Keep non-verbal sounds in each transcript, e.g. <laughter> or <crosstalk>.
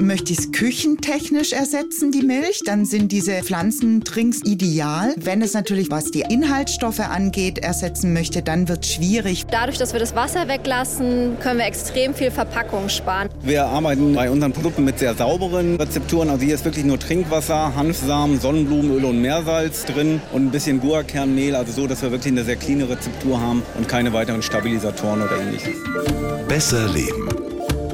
Möchte ich es küchentechnisch ersetzen, die Milch, dann sind diese Pflanzendrinks ideal. Wenn es natürlich, was die Inhaltsstoffe angeht, ersetzen möchte, dann wird es schwierig. Dadurch, dass wir das Wasser weglassen, können wir extrem viel Verpackung sparen. Wir arbeiten bei unseren Produkten mit sehr sauberen Rezepturen. Also hier ist wirklich nur Trinkwasser, Hanfsamen, Sonnenblumenöl und Meersalz drin und ein bisschen Guarkernmehl. Also so, dass wir wirklich eine sehr cleane Rezeptur haben und keine weiteren Stabilisatoren oder ähnliches. Besser leben.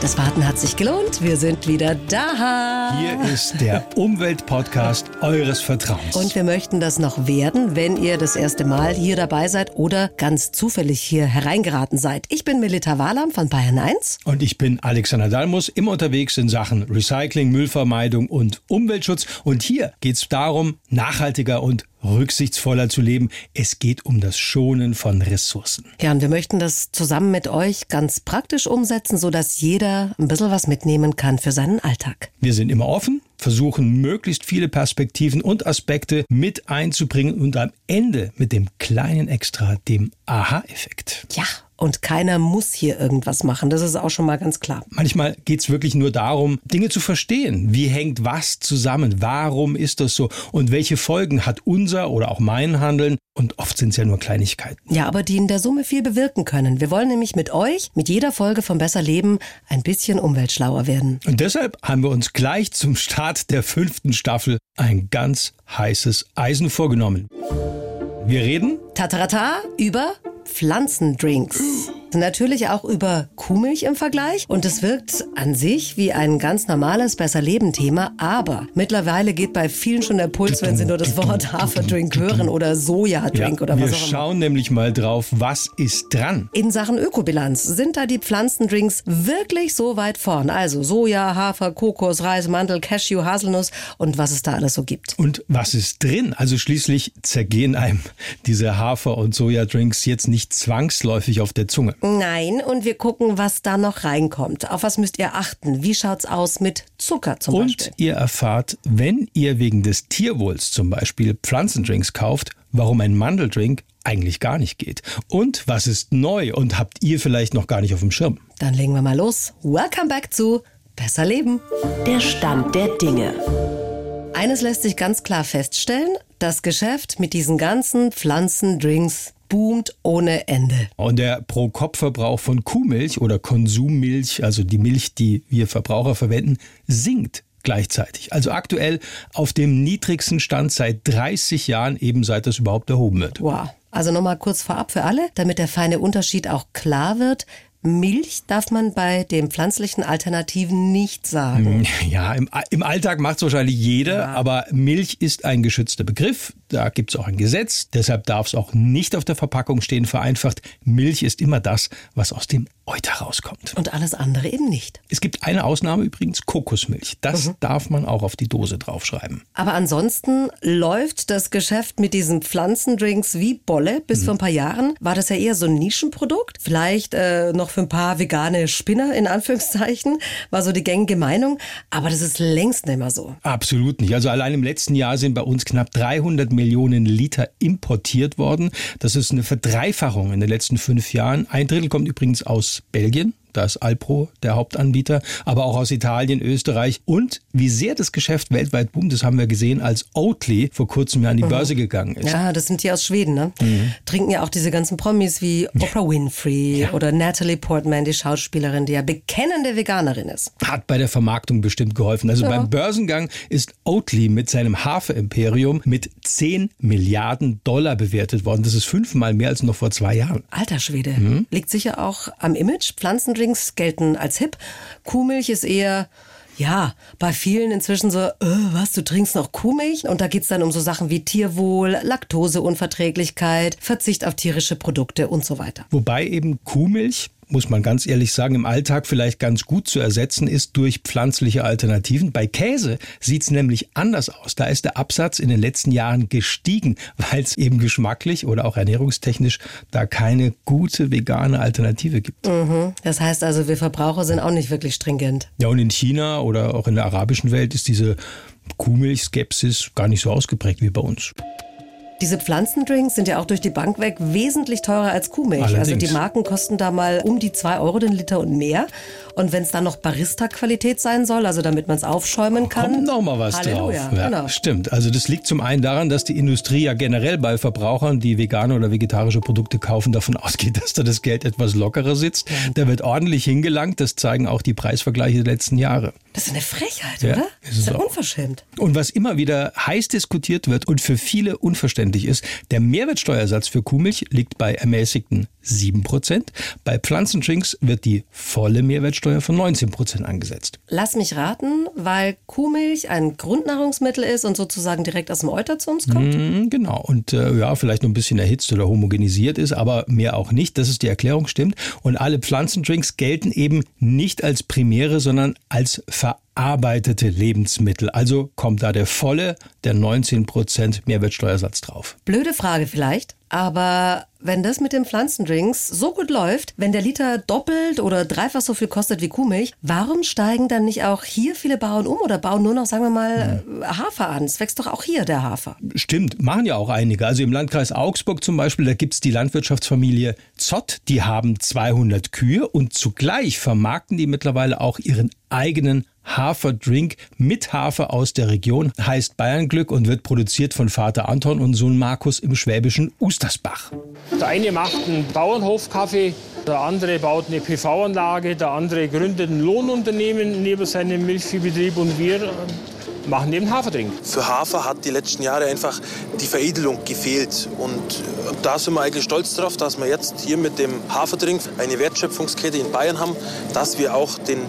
Das Warten hat sich gelohnt. Wir sind wieder da. Hier ist der Umweltpodcast eures Vertrauens. Und wir möchten das noch werden, wenn ihr das erste Mal hier dabei seid oder ganz zufällig hier hereingeraten seid. Ich bin Melita Walam von Bayern 1. Und ich bin Alexander Dalmus, immer unterwegs in Sachen Recycling, Müllvermeidung und Umweltschutz. Und hier geht es darum, nachhaltiger und rücksichtsvoller zu leben. Es geht um das Schonen von Ressourcen. Ja, und wir möchten das zusammen mit euch ganz praktisch umsetzen, sodass jeder ein bisschen was mitnehmen kann für seinen Alltag. Wir sind immer offen, versuchen möglichst viele Perspektiven und Aspekte mit einzubringen und am Ende mit dem kleinen Extra, dem Aha-Effekt. Ja, und keiner muss hier irgendwas machen. Das ist auch schon mal ganz klar. Manchmal geht es wirklich nur darum, Dinge zu verstehen. Wie hängt was zusammen? Warum ist das so? Und welche Folgen hat unser oder auch mein Handeln? Und oft sind es ja nur Kleinigkeiten. Ja, aber die in der Summe viel bewirken können. Wir wollen nämlich mit euch, mit jeder Folge vom Besser Leben, ein bisschen umweltschlauer werden. Und deshalb haben wir uns gleich zum Start der fünften Staffel ein ganz heißes Eisen vorgenommen. Wir reden Tatarata über Pflanzendrinks. Natürlich auch über Kuhmilch im Vergleich und es wirkt an sich wie ein ganz normales Besser-Leben-Thema, aber mittlerweile geht bei vielen schon der Puls, wenn sie nur das Wort Haferdrink hören oder Sojadrink ja, oder was wir auch immer. schauen nämlich mal drauf, was ist dran. In Sachen Ökobilanz sind da die Pflanzendrinks wirklich so weit vorn. Also Soja, Hafer, Kokos, Reis, Mandel, Cashew, Haselnuss und was es da alles so gibt. Und was ist drin? Also schließlich zergehen einem <laughs> diese Hafer- und Sojadrinks jetzt nicht zwangsläufig auf der Zunge. Nein, und wir gucken, was da noch reinkommt. Auf was müsst ihr achten? Wie schaut's aus mit Zucker zum Und Beispiel? ihr erfahrt, wenn ihr wegen des Tierwohls zum Beispiel Pflanzendrinks kauft, warum ein Mandeldrink eigentlich gar nicht geht. Und was ist neu und habt ihr vielleicht noch gar nicht auf dem Schirm? Dann legen wir mal los. Welcome back zu Besser Leben. Der Stand der Dinge. Eines lässt sich ganz klar feststellen, das Geschäft mit diesen ganzen Pflanzendrinks boomt ohne Ende. Und der Pro-Kopf-Verbrauch von Kuhmilch oder Konsummilch, also die Milch, die wir Verbraucher verwenden, sinkt gleichzeitig. Also aktuell auf dem niedrigsten Stand seit 30 Jahren, eben seit das überhaupt erhoben wird. Wow. Also nochmal kurz vorab für alle, damit der feine Unterschied auch klar wird. Milch darf man bei den pflanzlichen Alternativen nicht sagen. Ja, im, im Alltag macht es wahrscheinlich jeder, Ja. aber Milch ist ein geschützter Begriff. Da gibt es auch ein Gesetz. Deshalb darf es auch nicht auf der Verpackung stehen. Vereinfacht, Milch ist immer das, was aus dem Euter rauskommt. Und alles andere eben nicht. Es gibt eine Ausnahme übrigens, Kokosmilch. Das darf man auch auf die Dose draufschreiben. Aber ansonsten läuft das Geschäft mit diesen Pflanzendrinks wie Bolle. Bis vor ein paar Jahren war das ja eher so ein Nischenprodukt. Vielleicht äh, noch für ein paar vegane Spinner in Anführungszeichen, war so die gängige Meinung. Aber das ist längst nicht mehr so. Absolut nicht. Also allein im letzten Jahr sind bei uns knapp 300 Millionen Liter importiert worden. Das ist eine Verdreifachung in den letzten fünf Jahren. Ein Drittel kommt übrigens aus Belgien. Da ist Alpro der Hauptanbieter, aber auch aus Italien, Österreich. Und wie sehr das Geschäft weltweit boomt, das haben wir gesehen, als Oatly vor kurzem ja an die Börse gegangen ist. Ja, das sind die aus Schweden, ne? Mhm. Trinken ja auch diese ganzen Promis wie Oprah Winfrey oder Natalie Portman, die Schauspielerin, die ja bekennende Veganerin ist. Hat bei der Vermarktung bestimmt geholfen. Also beim Börsengang ist Oatly mit seinem Hafer-Imperium mit 10 Milliarden Dollar bewertet worden. Das ist fünfmal mehr als noch vor zwei Jahren. Alter Schwede. Mhm. Liegt sicher auch am Image. Pflanzendrinks gelten als hip. Kuhmilch ist eher, ja, bei vielen inzwischen so, äh, was, du trinkst noch Kuhmilch? Und da geht's dann um so Sachen wie Tierwohl, Laktoseunverträglichkeit, Verzicht auf tierische Produkte und so weiter. Wobei eben Kuhmilch, muss man ganz ehrlich sagen, im Alltag vielleicht ganz gut zu ersetzen ist durch pflanzliche Alternativen. Bei Käse sieht es nämlich anders aus. Da ist der Absatz in den letzten Jahren gestiegen, weil es eben geschmacklich oder auch ernährungstechnisch da keine gute vegane Alternative gibt. Das heißt also, wir Verbraucher sind auch nicht wirklich stringent. Ja, und in China oder auch in der arabischen Welt ist diese Kuhmilchskepsis gar nicht so ausgeprägt wie bei uns. Diese Pflanzendrinks sind ja auch durch die Bank weg wesentlich teurer als Kuhmilch. Allerdings. Also die Marken kosten da mal um die 2 Euro den Liter und mehr. Und wenn es dann noch Barista-Qualität sein soll, also damit man es aufschäumen kann. Kommt noch mal was Halleluja, drauf. Ja, genau. Stimmt. Also das liegt zum einen daran, dass die Industrie ja generell bei Verbrauchern, die vegane oder vegetarische Produkte kaufen, davon <laughs> ausgeht, dass da das Geld etwas lockerer sitzt. Da wird ordentlich hingelangt. Das zeigen auch die Preisvergleiche der letzten Jahre. Das ist eine Frechheit, Ja, oder? ist Das ist ja auch. unverschämt. Und was immer wieder heiß diskutiert wird und für viele unverständlich ist, der Mehrwertsteuersatz für Kuhmilch liegt bei ermäßigten 7%. Bei Pflanzendrinks wird die volle Mehrwertsteuer von 19% angesetzt. Lass mich raten, weil Kuhmilch ein Grundnahrungsmittel ist und sozusagen direkt aus dem Euter zu uns kommt. Mhm, Genau. Und äh, ja, vielleicht noch ein bisschen erhitzt oder homogenisiert ist, aber mehr auch nicht. Das ist die Erklärung, stimmt. Und alle Pflanzendrinks gelten eben nicht als primäre, sondern als verarbeitete Lebensmittel. Also kommt da der volle, der 19% Mehrwertsteuersatz drauf. Blöde Frage vielleicht, aber wenn das mit den Pflanzendrinks so gut läuft, wenn der Liter doppelt oder dreifach so viel kostet wie Kuhmilch, warum steigen dann nicht auch hier viele Bauern um oder bauen nur noch, sagen wir mal, Hafer an? Es wächst doch auch hier der Hafer. Stimmt, machen ja auch einige. Also im Landkreis Augsburg zum Beispiel, da gibt's die Landwirtschaftsfamilie Zott, die haben 200 Kühe und zugleich vermarkten die mittlerweile auch ihren eigenen Haferdrink mit Hafer aus der Region, heißt Bayernglück und wird produziert von Vater Anton und Sohn Markus im schwäbischen Ustersbach. Der eine macht einen Bauernhofkaffee, der andere baut eine PV-Anlage, der andere gründet ein Lohnunternehmen neben seinem Milchviehbetrieb und wir machen eben Haferdrink. Für Hafer hat die letzten Jahre einfach die Veredelung gefehlt. Und da sind wir eigentlich stolz drauf, dass wir jetzt hier mit dem Haferdrink eine Wertschöpfungskette in Bayern haben, dass wir auch den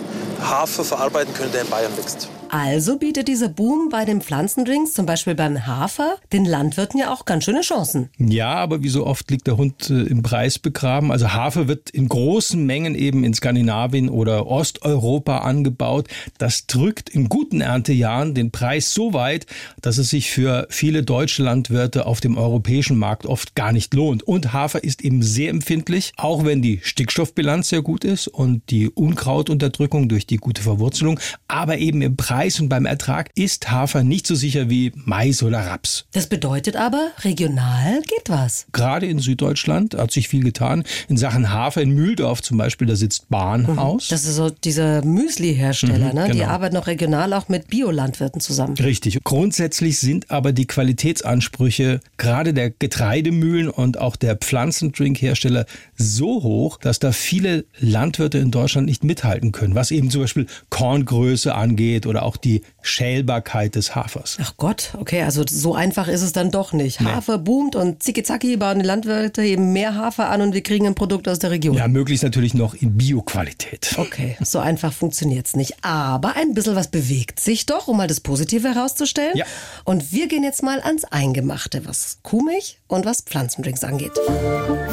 Hafer verarbeiten können, der in Bayern wächst. Also bietet dieser Boom bei den Pflanzendrinks, zum Beispiel beim Hafer, den Landwirten ja auch ganz schöne Chancen. Ja, aber wie so oft liegt der Hund äh, im Preis begraben. Also Hafer wird in großen Mengen eben in Skandinavien oder Osteuropa angebaut. Das drückt in guten Erntejahren den Preis so weit, dass es sich für viele deutsche Landwirte auf dem europäischen Markt oft gar nicht lohnt. Und Hafer ist eben sehr empfindlich, auch wenn die Stickstoffbilanz sehr gut ist und die Unkrautunterdrückung durch die gute Verwurzelung. Aber eben im Preis und beim Ertrag ist Hafer nicht so sicher wie Mais oder Raps. Das bedeutet aber, regional geht was. Gerade in Süddeutschland hat sich viel getan. In Sachen Hafer in Mühldorf zum Beispiel, da sitzt Bahnhaus. Das ist so dieser Müsli-Hersteller, Mhm, ne? Die genau. arbeiten auch regional auch mit Biolandwirten zusammen. Richtig. Grundsätzlich sind aber die Qualitätsansprüche gerade der Getreidemühlen und auch der Pflanzendrinkhersteller so hoch, dass da viele Landwirte in Deutschland nicht mithalten können, was eben zum Beispiel Korngröße angeht oder auch die Schälbarkeit des Hafers. Ach Gott, okay, also so einfach ist es dann doch nicht. Hafer boomt und zicki-zacki bauen die Landwirte eben mehr Hafer an und wir kriegen ein Produkt aus der Region. Ja, möglichst natürlich noch in Bioqualität. Okay, so einfach funktioniert's nicht. Aber ein bisschen was bewegt sich doch, um mal das Positive herauszustellen. Ja. Und wir gehen jetzt mal ans Eingemachte, was Kuhmilch und was Pflanzendrinks angeht.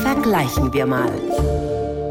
Vergleichen wir mal.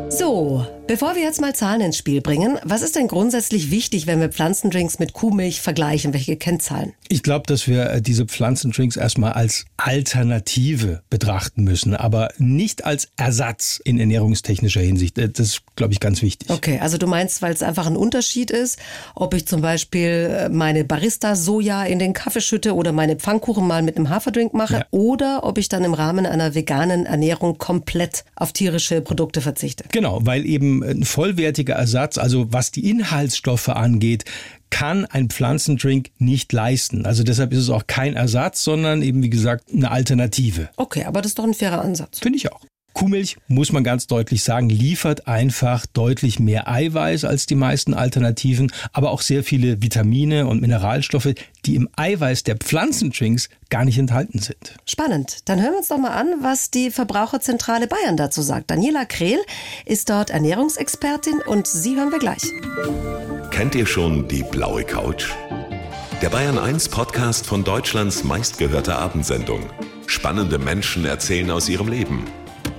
So, bevor wir jetzt mal Zahlen ins Spiel bringen, was ist denn grundsätzlich wichtig, wenn wir Pflanzendrinks mit Kuhmilch vergleichen? Welche Kennzahlen? Ich glaube, dass wir äh, diese Pflanzendrinks erstmal als Alternative betrachten müssen, aber nicht als Ersatz in ernährungstechnischer Hinsicht. Äh, Das ist, glaube ich, ganz wichtig. Okay, also du meinst, weil es einfach ein Unterschied ist, ob ich zum Beispiel äh, meine Barista-Soja in den Kaffee schütte oder meine Pfannkuchen mal mit einem Haferdrink mache Ja. oder ob ich dann im Rahmen einer veganen Ernährung komplett auf tierische Produkte verzichte. Genau, weil eben ein vollwertiger Ersatz, also was die Inhaltsstoffe angeht, kann ein Pflanzendrink nicht leisten. Also deshalb ist es auch kein Ersatz, sondern eben, wie gesagt, eine Alternative. Okay, aber das ist doch ein fairer Ansatz. Finde ich auch. Kuhmilch, muss man ganz deutlich sagen, liefert einfach deutlich mehr Eiweiß als die meisten Alternativen, aber auch sehr viele Vitamine und Mineralstoffe, die im Eiweiß der Pflanzendrinks gar nicht enthalten sind. Spannend. Dann hören wir uns doch mal an, was die Verbraucherzentrale Bayern dazu sagt. Daniela Krehl ist dort Ernährungsexpertin und sie hören wir gleich. Kennt ihr schon die blaue Couch? Der Bayern 1 Podcast von Deutschlands meistgehörter Abendsendung. Spannende Menschen erzählen aus ihrem Leben.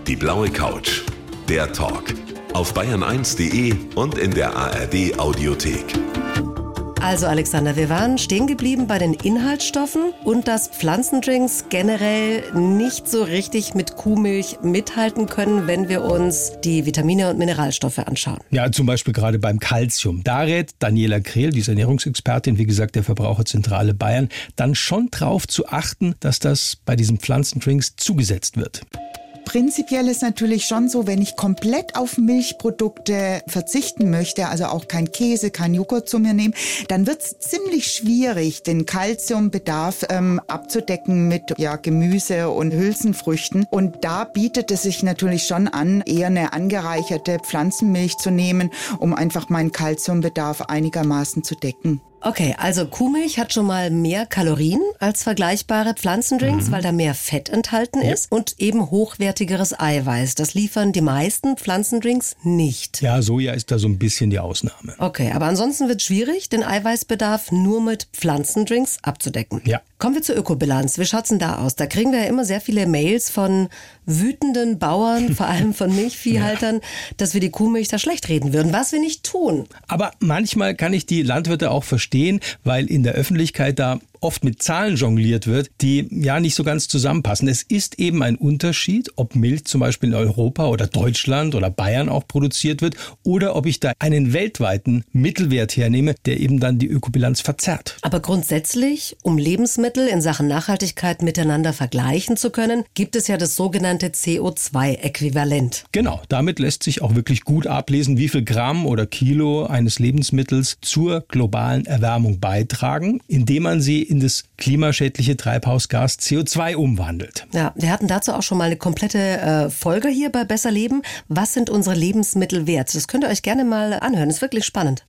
Die blaue Couch. Der Talk. Auf bayern1.de und in der ARD Audiothek. Also Alexander, wir waren stehen geblieben bei den Inhaltsstoffen und dass Pflanzendrinks generell nicht so richtig mit Kuhmilch mithalten können, wenn wir uns die Vitamine und Mineralstoffe anschauen. Ja, zum Beispiel gerade beim Kalzium. Da rät Daniela Krehl, die Ernährungsexpertin, wie gesagt, der Verbraucherzentrale Bayern, dann schon drauf zu achten, dass das bei diesen Pflanzendrinks zugesetzt wird. Prinzipiell ist natürlich schon so, wenn ich komplett auf Milchprodukte verzichten möchte, also auch kein Käse, kein Joghurt zu mir nehme, dann wird es ziemlich schwierig, den Kalziumbedarf ähm, abzudecken mit ja, Gemüse und Hülsenfrüchten. Und da bietet es sich natürlich schon an, eher eine angereicherte Pflanzenmilch zu nehmen, um einfach meinen Kalziumbedarf einigermaßen zu decken. Okay, also Kuhmilch hat schon mal mehr Kalorien als vergleichbare Pflanzendrinks, mhm. weil da mehr Fett enthalten ja. ist und eben hochwertigeres Eiweiß. Das liefern die meisten Pflanzendrinks nicht. Ja, Soja ist da so ein bisschen die Ausnahme. Okay, aber ansonsten wird es schwierig, den Eiweißbedarf nur mit Pflanzendrinks abzudecken. Ja. Kommen wir zur Ökobilanz. Wie schaut's denn da aus? Da kriegen wir ja immer sehr viele Mails von wütenden Bauern, <laughs> vor allem von Milchviehhaltern, ja. dass wir die Kuhmilch da schlecht reden würden, was wir nicht tun. Aber manchmal kann ich die Landwirte auch verstehen, weil in der Öffentlichkeit da oft mit Zahlen jongliert wird, die ja nicht so ganz zusammenpassen. Es ist eben ein Unterschied, ob Milch zum Beispiel in Europa oder Deutschland oder Bayern auch produziert wird oder ob ich da einen weltweiten Mittelwert hernehme, der eben dann die Ökobilanz verzerrt. Aber grundsätzlich, um Lebensmittel in Sachen Nachhaltigkeit miteinander vergleichen zu können, gibt es ja das sogenannte CO2-Äquivalent. Genau, damit lässt sich auch wirklich gut ablesen, wie viel Gramm oder Kilo eines Lebensmittels zur globalen Erwärmung beitragen, indem man sie in das klimaschädliche Treibhausgas CO2 umwandelt. Ja, wir hatten dazu auch schon mal eine komplette äh, Folge hier bei Besser Leben. Was sind unsere Lebensmittel wert? Das könnt ihr euch gerne mal anhören. Das ist wirklich spannend.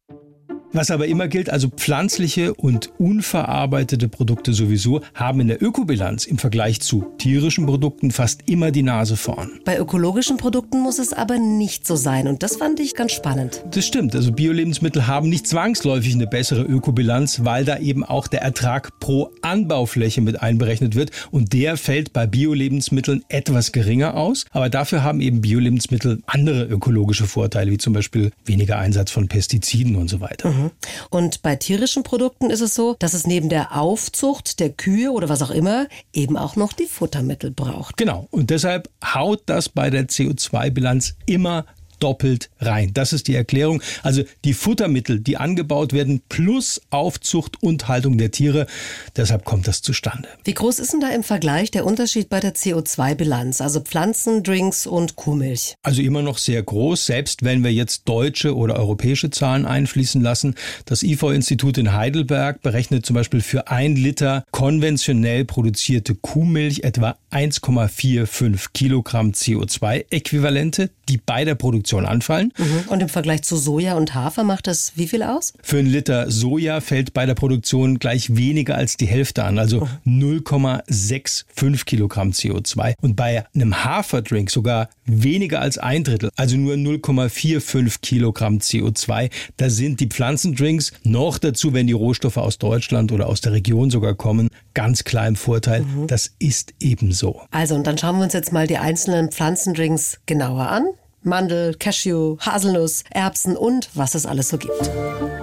Was aber immer gilt, also pflanzliche und unverarbeitete Produkte sowieso haben in der Ökobilanz im Vergleich zu tierischen Produkten fast immer die Nase vorn. Bei ökologischen Produkten muss es aber nicht so sein und das fand ich ganz spannend. Das stimmt, also Bio-Lebensmittel haben nicht zwangsläufig eine bessere Ökobilanz, weil da eben auch der Ertrag pro Anbaufläche mit einberechnet wird und der fällt bei Bio-Lebensmitteln etwas geringer aus, aber dafür haben eben Bio-Lebensmittel andere ökologische Vorteile, wie zum Beispiel weniger Einsatz von Pestiziden und so weiter. Mhm. Und bei tierischen Produkten ist es so, dass es neben der Aufzucht der Kühe oder was auch immer eben auch noch die Futtermittel braucht. Genau. Und deshalb haut das bei der CO2-Bilanz immer doppelt rein. Das ist die Erklärung. Also die Futtermittel, die angebaut werden, plus Aufzucht und Haltung der Tiere. Deshalb kommt das zustande. Wie groß ist denn da im Vergleich der Unterschied bei der CO2-Bilanz? Also Pflanzen, Drinks und Kuhmilch? Also immer noch sehr groß, selbst wenn wir jetzt deutsche oder europäische Zahlen einfließen lassen. Das IFO-Institut in Heidelberg berechnet zum Beispiel für ein Liter konventionell produzierte Kuhmilch etwa 1,45 Kilogramm CO2-Äquivalente, die bei der Produktion anfallen. Mhm. Und im Vergleich zu Soja und Hafer macht das wie viel aus? Für einen Liter Soja fällt bei der Produktion gleich weniger als die Hälfte an, also mhm. 0,65 Kilogramm CO2. Und bei einem Haferdrink sogar weniger als ein Drittel, also nur 0,45 Kilogramm CO2. Da sind die Pflanzendrinks noch dazu, wenn die Rohstoffe aus Deutschland oder aus der Region sogar kommen, ganz klar im Vorteil. Mhm. Das ist ebenso. Also, und dann schauen wir uns jetzt mal die einzelnen Pflanzendrinks genauer an. Mandel, Cashew, Haselnuss, Erbsen und was es alles so gibt.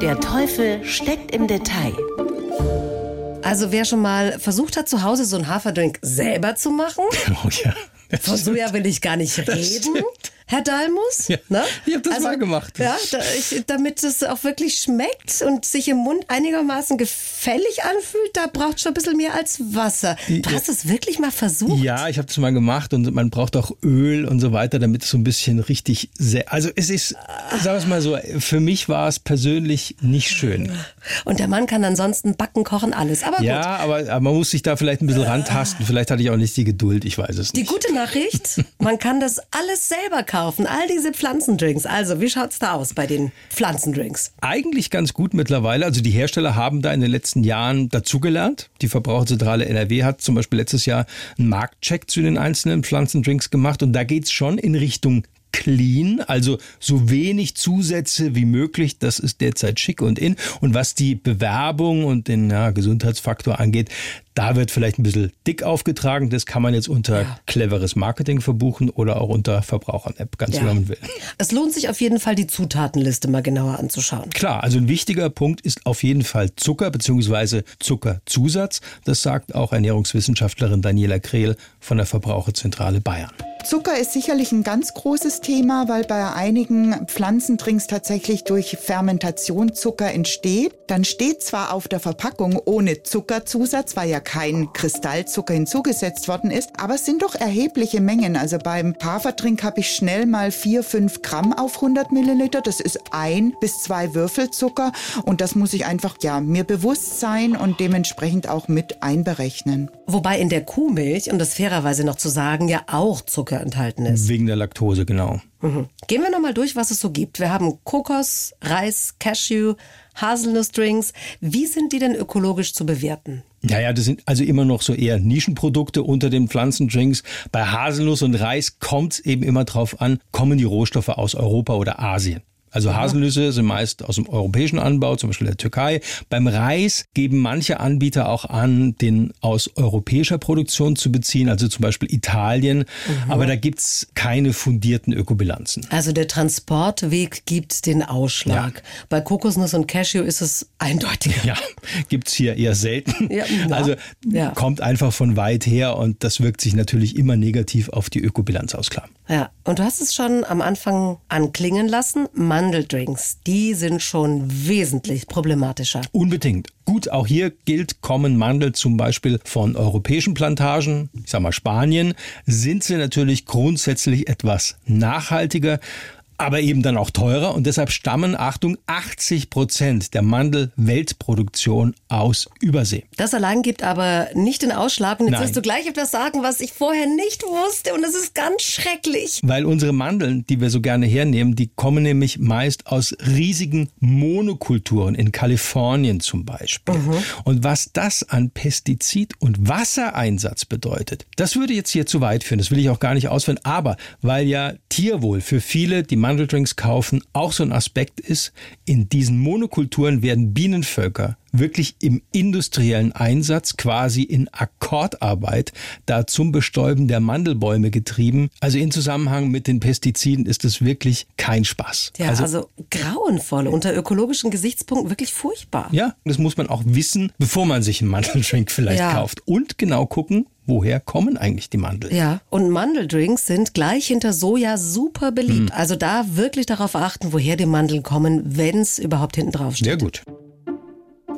Der Teufel steckt im Detail. Also wer schon mal versucht hat, zu Hause so einen Haferdrink selber zu machen, <laughs> oh ja, von Soja will ich gar nicht reden. Herr Dalmus. Ja, ne? Ich habe das also, mal gemacht. Ja, da, ich, damit es auch wirklich schmeckt und sich im Mund einigermaßen gefällig anfühlt, da braucht schon ein bisschen mehr als Wasser. Du hast es wirklich mal versucht? Ja, ich habe das mal gemacht und man braucht auch Öl und so weiter, damit es so ein bisschen richtig sehr. Also es ist, sagen wir es mal so, für mich war es persönlich nicht schön. Und der Mann kann ansonsten backen, kochen, alles. Aber gut. Ja, aber, aber man muss sich da vielleicht ein bisschen rantasten. Vielleicht hatte ich auch nicht die Geduld, ich weiß es nicht. Die gute Nachricht, man kann das alles selber kaufen kaufen. All diese Pflanzendrinks. Also, wie schaut es da aus bei den Pflanzendrinks? Eigentlich ganz gut mittlerweile. Also, die Hersteller haben da in den letzten Jahren dazugelernt. Die Verbraucherzentrale NRW hat zum Beispiel letztes Jahr einen Marktcheck zu den einzelnen Pflanzendrinks gemacht. Und da geht es schon in Richtung clean, also so wenig Zusätze wie möglich. Das ist derzeit schick und in. Und was die Bewerbung und den ja, Gesundheitsfaktor angeht, da wird vielleicht ein bisschen dick aufgetragen. Das kann man jetzt unter ja. cleveres Marketing verbuchen oder auch unter Verbrauchern-App, ganz ja. wie man will. Es lohnt sich auf jeden Fall, die Zutatenliste mal genauer anzuschauen. Klar, also ein wichtiger Punkt ist auf jeden Fall Zucker bzw. Zuckerzusatz. Das sagt auch Ernährungswissenschaftlerin Daniela Krehl von der Verbraucherzentrale Bayern. Zucker ist sicherlich ein ganz großes Thema, weil bei einigen Pflanzendrinks tatsächlich durch Fermentation Zucker entsteht. Dann steht zwar auf der Verpackung ohne Zuckerzusatz, weil ja kein Kristallzucker hinzugesetzt worden ist, aber es sind doch erhebliche Mengen. Also beim Haferdrink habe ich schnell mal 4, 5 Gramm auf 100 Milliliter. Das ist ein bis zwei Würfel Zucker und das muss ich einfach ja mir bewusst sein und dementsprechend auch mit einberechnen. Wobei in der Kuhmilch, um das fairerweise noch zu sagen, ja auch Zucker Zucker enthalten ist. Wegen der Laktose, genau. Mhm. Gehen wir nochmal durch, was es so gibt. Wir haben Kokos, Reis, Cashew, Haselnussdrinks. Wie sind die denn ökologisch zu bewerten? Ja, ja, das sind also immer noch so eher Nischenprodukte unter den Pflanzendrinks. Bei Haselnuss und Reis kommt es eben immer drauf an, kommen die Rohstoffe aus Europa oder Asien. Also Haselnüsse sind meist aus dem europäischen Anbau, zum Beispiel der Türkei. Beim Reis geben manche Anbieter auch an, den aus europäischer Produktion zu beziehen, also zum Beispiel Italien. Mhm. Aber da gibt's keine fundierten Ökobilanzen. Also der Transportweg gibt den Ausschlag. Ja. Bei Kokosnuss und Cashew ist es eindeutig. Ja, <laughs> gibt's hier eher selten. Ja, also kommt einfach von weit her und das wirkt sich natürlich immer negativ auf die Ökobilanz aus, klar. Ja, und du hast es schon am Anfang anklingen lassen. Mandeldrinks, die sind schon wesentlich problematischer. Unbedingt. Gut, auch hier gilt, kommen Mandel zum Beispiel von europäischen Plantagen, ich sag mal Spanien, sind sie natürlich grundsätzlich etwas nachhaltiger aber eben dann auch teurer und deshalb stammen, Achtung, 80 Prozent der Mandelweltproduktion aus Übersee. Das allein gibt aber nicht den Ausschlag und jetzt Nein. wirst du gleich etwas sagen, was ich vorher nicht wusste und das ist ganz schrecklich. Weil unsere Mandeln, die wir so gerne hernehmen, die kommen nämlich meist aus riesigen Monokulturen in Kalifornien zum Beispiel. Mhm. Und was das an Pestizid- und Wassereinsatz bedeutet, das würde jetzt hier zu weit führen, das will ich auch gar nicht ausführen, aber weil ja Tierwohl für viele, die Mandeldrinks kaufen, auch so ein Aspekt ist, in diesen Monokulturen werden Bienenvölker wirklich im industriellen Einsatz, quasi in Akkordarbeit, da zum Bestäuben der Mandelbäume getrieben. Also in Zusammenhang mit den Pestiziden ist es wirklich kein Spaß. Ja, also, also grauenvoll, unter ökologischen Gesichtspunkten wirklich furchtbar. Ja, das muss man auch wissen, bevor man sich einen Mandeldrink vielleicht ja. kauft. Und genau gucken, woher kommen eigentlich die Mandeln? Ja, und Mandeldrinks sind gleich hinter Soja super beliebt. Mhm. Also da wirklich darauf achten, woher die Mandeln kommen, wenn es überhaupt hinten drauf steht. Sehr gut.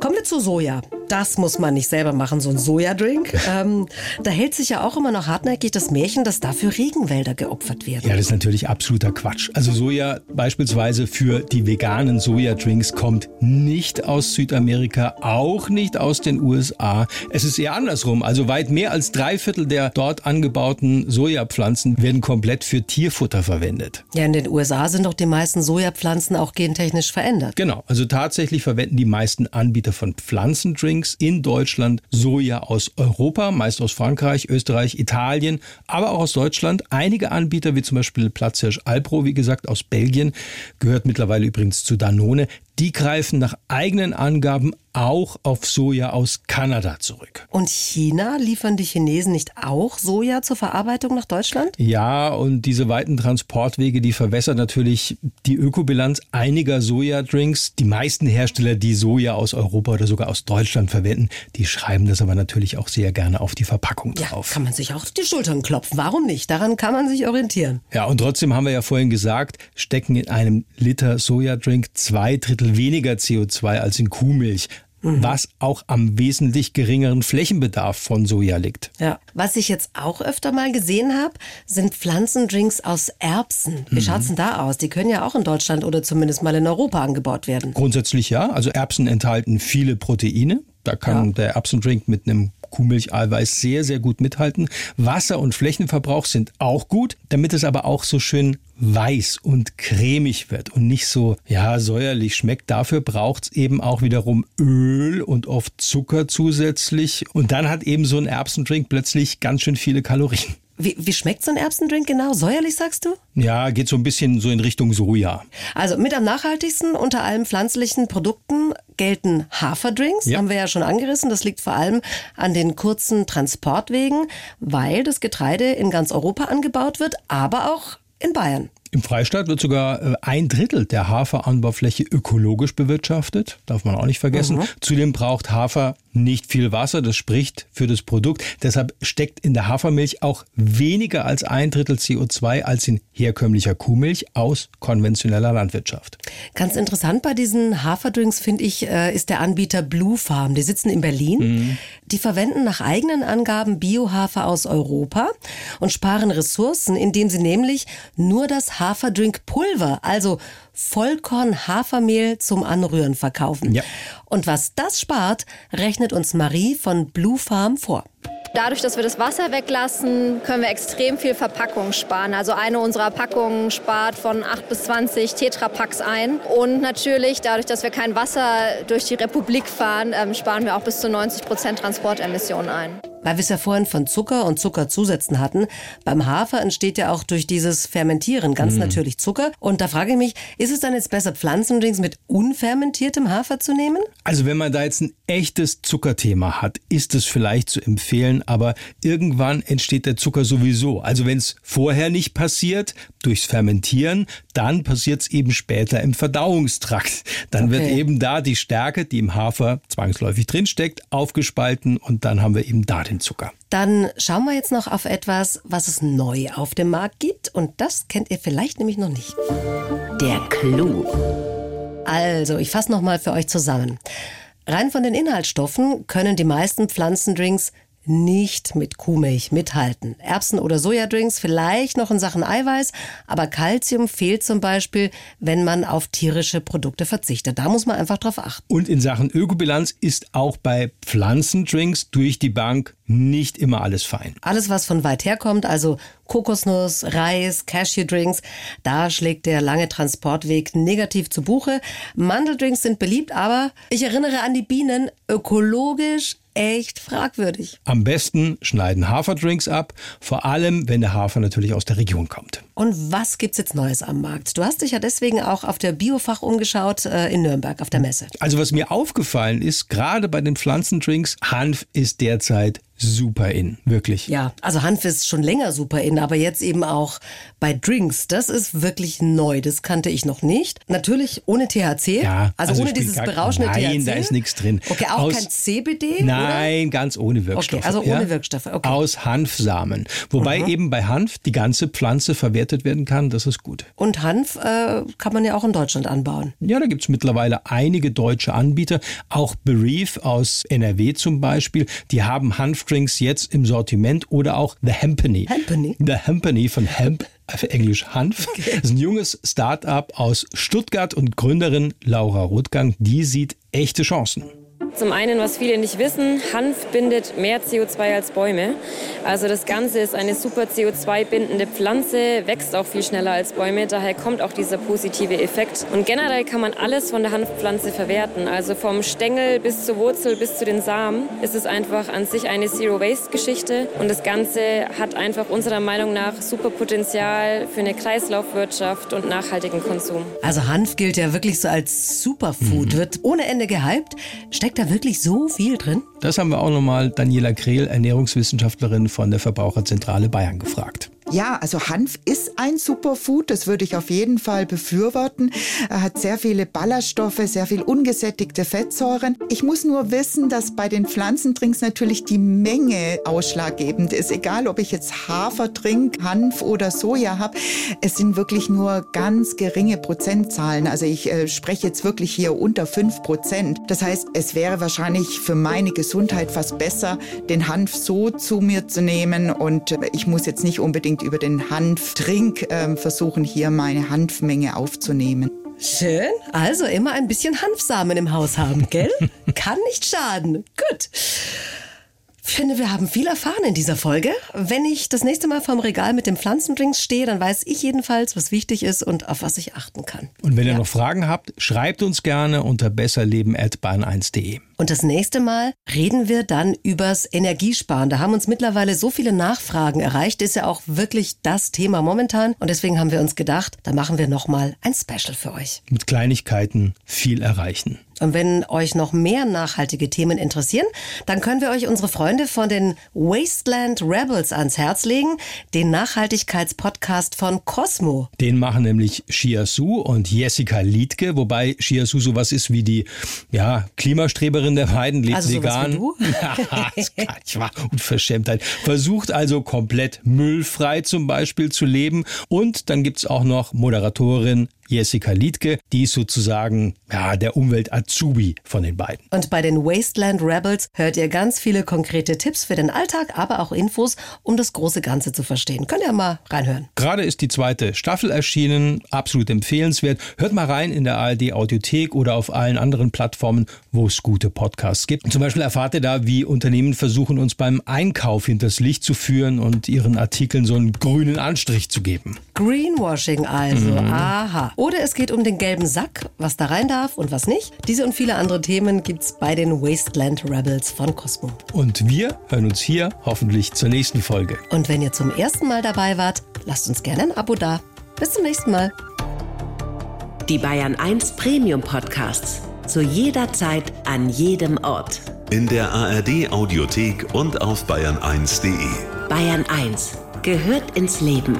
Kommen wir zu Soja. Das muss man nicht selber machen, so ein Sojadrink. <laughs> Ähm, da hält sich ja auch immer noch hartnäckig das Märchen, dass dafür Regenwälder geopfert werden. Ja, das ist natürlich absoluter Quatsch. Also Soja beispielsweise für die veganen Sojadrinks kommt nicht aus Südamerika, auch nicht aus den USA. Es ist eher andersrum. Also weit mehr als drei Viertel der dort angebauten Sojapflanzen werden komplett für Tierfutter verwendet. Ja, in den USA sind doch die meisten Sojapflanzen auch gentechnisch verändert. Genau. Also tatsächlich verwenden die meisten Anbieter von Pflanzendrinks Drinks in Deutschland Soja aus Europa, meist aus Frankreich, Österreich, Italien, aber auch aus Deutschland. Einige Anbieter, wie zum Beispiel Platzhirsch Alpro, wie gesagt, aus Belgien, gehört mittlerweile übrigens zu Danone, die greifen nach eigenen Angaben auch auf Soja aus Kanada zurück. Und China liefern die Chinesen nicht auch Soja zur Verarbeitung nach Deutschland? Ja, und diese weiten Transportwege, die verwässern natürlich die Ökobilanz einiger Sojadrinks. Die meisten Hersteller, die Soja aus Europa oder sogar aus Deutschland verwenden, die schreiben das aber natürlich auch sehr gerne auf die Verpackung drauf. Ja, kann man sich auch die Schultern klopfen. Warum nicht? Daran kann man sich orientieren. Ja, und trotzdem haben wir ja vorhin gesagt, stecken in einem Liter Sojadrink zwei Drittel Drittel weniger CO2 als in Kuhmilch mhm. was auch am wesentlich geringeren Flächenbedarf von Soja liegt. Ja. Was ich jetzt auch öfter mal gesehen habe, sind Pflanzendrinks aus Erbsen. Wie mhm. schaut's denn da aus? Die können ja auch in Deutschland oder zumindest mal in Europa angebaut werden. Grundsätzlich ja. Also Erbsen enthalten viele Proteine. Da kann ja. der Erbsendrink mit einem Kuhmilcheiweiß sehr, sehr gut mithalten. Wasser- und Flächenverbrauch sind auch gut, damit es aber auch so schön weiß und cremig wird und nicht so, ja, säuerlich schmeckt. Dafür braucht's eben auch wiederum Öl und oft Zucker zusätzlich. Und dann hat eben so ein Erbsendrink plötzlich ganz schön viele Kalorien. Wie, wie schmeckt so ein Erbsendrink genau? Säuerlich sagst du? Ja, geht so ein bisschen so in Richtung Soja. Also mit am nachhaltigsten unter allen pflanzlichen Produkten gelten Haferdrinks, Ja. haben wir ja schon angerissen. Das liegt vor allem an den kurzen Transportwegen, weil das Getreide in ganz Europa angebaut wird, aber auch in Bayern. Im Freistaat wird sogar äh, ein Drittel der Haferanbaufläche ökologisch bewirtschaftet, darf man auch nicht vergessen. Zudem braucht Hafer nicht viel Wasser, das spricht für das Produkt. Deshalb steckt in der Hafermilch auch weniger als ein Drittel CO2 als in herkömmlicher Kuhmilch aus konventioneller Landwirtschaft. Ganz interessant bei diesen Haferdrinks finde ich äh, ist der Anbieter Blue Farm. Die sitzen in Berlin. Die verwenden nach eigenen Angaben Biohafer aus Europa und sparen Ressourcen, indem sie nämlich nur das Haferdrinkpulver, also Vollkorn-Hafermehl zum Anrühren verkaufen. Ja. Und was das spart, rechnet uns Marie von Blue Farm vor. Dadurch, dass wir das Wasser weglassen, können wir extrem viel Verpackung sparen. Also eine unserer Packungen spart von 8 bis 20 Tetrapacks ein. Und natürlich, dadurch, dass wir kein Wasser durch die Republik fahren, ähm, sparen wir auch bis zu 90 Prozent Transportemissionen ein. Weil wir es ja vorhin von Zucker und Zuckerzusätzen hatten. Beim Hafer entsteht ja auch durch dieses Fermentieren ganz natürlich Zucker. Und da frage ich mich, ist es dann jetzt besser, Pflanzendrinks mit unfermentiertem Hafer zu nehmen? Also wenn man da jetzt ein echtes Zuckerthema hat, ist es vielleicht zu empfehlen, aber irgendwann entsteht der Zucker sowieso. Also wenn es vorher nicht passiert, durchs Fermentieren, dann passiert es eben später im Verdauungstrakt. Dann wird Okay. eben da die Stärke, die im Hafer zwangsläufig drinsteckt, aufgespalten und dann haben wir eben da den Zucker. Dann schauen wir jetzt noch auf etwas, was es neu auf dem Markt gibt. Und das kennt ihr vielleicht nämlich noch nicht. Der Clou. Also, ich fasse nochmal für euch zusammen. Rein von den Inhaltsstoffen können die meisten Pflanzendrinks nicht mit Kuhmilch mithalten. Erbsen- oder Sojadrinks vielleicht noch in Sachen Eiweiß, aber Kalzium fehlt zum Beispiel, wenn man auf tierische Produkte verzichtet. Da muss man einfach drauf achten. Und in Sachen Ökobilanz ist auch bei Pflanzendrinks durch die Bank nicht immer alles fein. Alles, was von weit her kommt, also Kokosnuss, Reis, Cashew-Drinks, da schlägt der lange Transportweg negativ zu Buche. Mandeldrinks sind beliebt, aber ich erinnere an die Bienen, ökologisch echt fragwürdig. Am besten schneiden Haferdrinks ab, vor allem wenn der Hafer natürlich aus der Region kommt. Und was gibt's jetzt Neues am Markt? Du hast dich ja deswegen auch auf der Biofach umgeschaut äh, in Nürnberg auf der Messe. Also was mir aufgefallen ist, gerade bei den Pflanzendrinks, Hanf ist derzeit super in, wirklich. Ja, also Hanf ist schon länger super in, aber jetzt eben auch bei Drinks. Das ist wirklich neu. Das kannte ich noch nicht. Natürlich ohne THC. Ja, also, also ohne dieses gar- berauschende nein, THC. da ist nichts drin. Okay, auch Aus- kein CBD? Nein, ganz ohne Wirkstoffe. Okay, also ohne Wirkstoffe, okay. Aus Hanfsamen. Wobei eben bei Hanf die ganze Pflanze verwertet werden kann, das ist gut. Und Hanf äh, kann man ja auch in Deutschland anbauen. Ja, da gibt's mittlerweile einige deutsche Anbieter, auch Bereave aus NRW zum Beispiel, die haben Hanfdrinks jetzt im Sortiment oder auch The Hempany. Hempany? The Hempany von Hemp, auf Englisch Hanf. Das ist ein junges Start-up aus Stuttgart und Gründerin Laura Rothgang, die sieht echte Chancen. Zum einen, was viele nicht wissen, Hanf bindet mehr CO2 als Bäume. Also das Ganze ist eine super CO2-bindende Pflanze, wächst auch viel schneller als Bäume. Daher kommt auch dieser positive Effekt. Und generell kann man alles von der Hanfpflanze verwerten. Also vom Stängel bis zur Wurzel bis zu den Samen ist es einfach an sich eine Zero-Waste-Geschichte. Und das Ganze hat einfach unserer Meinung nach super Potenzial für eine Kreislaufwirtschaft und nachhaltigen Konsum. Also Hanf gilt ja wirklich so als Superfood, wird ohne Ende gehypt. Steckt da wirklich so viel drin? Das haben wir auch nochmal Daniela Krehl, Ernährungswissenschaftlerin von der Verbraucherzentrale Bayern, gefragt. Ja, also Hanf ist ein Superfood, das würde ich auf jeden Fall befürworten. Er hat sehr viele Ballaststoffe, sehr viel ungesättigte Fettsäuren. Ich muss nur wissen, dass bei den Pflanzendrinks natürlich die Menge ausschlaggebend ist. Egal, ob ich jetzt Hafer trinke, Hanf oder Soja habe, es sind wirklich nur ganz geringe Prozentzahlen. Also ich äh, spreche jetzt wirklich hier unter fünf Prozent. Das heißt, es wäre wahrscheinlich für meine Gesundheit fast besser, den Hanf so zu mir zu nehmen und äh, ich muss jetzt nicht unbedingt über den Hanftrink äh, versuchen, hier meine Hanfmenge aufzunehmen. Schön. Also immer ein bisschen Hanfsamen im Haus haben, gell? <laughs> Kann nicht schaden. Gut. Finde, wir haben viel erfahren in dieser Folge. Wenn ich das nächste Mal vorm Regal mit dem Pflanzendrinks stehe, dann weiß ich jedenfalls, was wichtig ist und auf was ich achten kann. Und wenn ihr noch Fragen habt, schreibt uns gerne unter besserleben.bahn1.de. Und das nächste Mal reden wir dann übers Energiesparen. Da haben uns mittlerweile so viele Nachfragen erreicht. Ist ja auch wirklich das Thema momentan. Und deswegen haben wir uns gedacht, da machen wir nochmal ein Special für euch. Mit Kleinigkeiten viel erreichen. Und wenn euch noch mehr nachhaltige Themen interessieren, dann können wir euch unsere Freunde von den Wasteland Rebels ans Herz legen, den Nachhaltigkeitspodcast von Cosmo. Den machen nämlich Shia Su und Jessica Liedke, wobei Shia Su sowas ist wie die ja, Klimastreberin der beiden, lebt Also vegan. wie du? <laughs> Ja, das kann ich wahr. Unverschämtheit. Versucht also komplett müllfrei zum Beispiel zu leben. Und dann gibt's auch noch Moderatorin Jessica Liedke, die ist sozusagen ja, der Umwelt-Azubi von den beiden. Und bei den Wasteland Rebels hört ihr ganz viele konkrete Tipps für den Alltag, aber auch Infos, um das große Ganze zu verstehen. Könnt ihr mal reinhören. Gerade ist die zweite Staffel erschienen, absolut empfehlenswert. Hört mal rein in der ARD Audiothek oder auf allen anderen Plattformen, wo es gute Podcasts gibt. Zum Beispiel erfahrt ihr da, wie Unternehmen versuchen, uns beim Einkauf hinters Licht zu führen und ihren Artikeln so einen grünen Anstrich zu geben. Greenwashing also, Mhm. aha. Oder es geht um den gelben Sack, was da rein darf und was nicht. Diese und viele andere Themen gibt's bei den Wasteland Rebels von Cosmo. Und wir hören uns hier hoffentlich zur nächsten Folge. Und wenn ihr zum ersten Mal dabei wart, lasst uns gerne ein Abo da. Bis zum nächsten Mal. Die Bayern 1 Premium Podcasts. Zu jeder Zeit, an jedem Ort. In der ARD Audiothek und auf bayern1.de. Bayern 1 gehört ins Leben.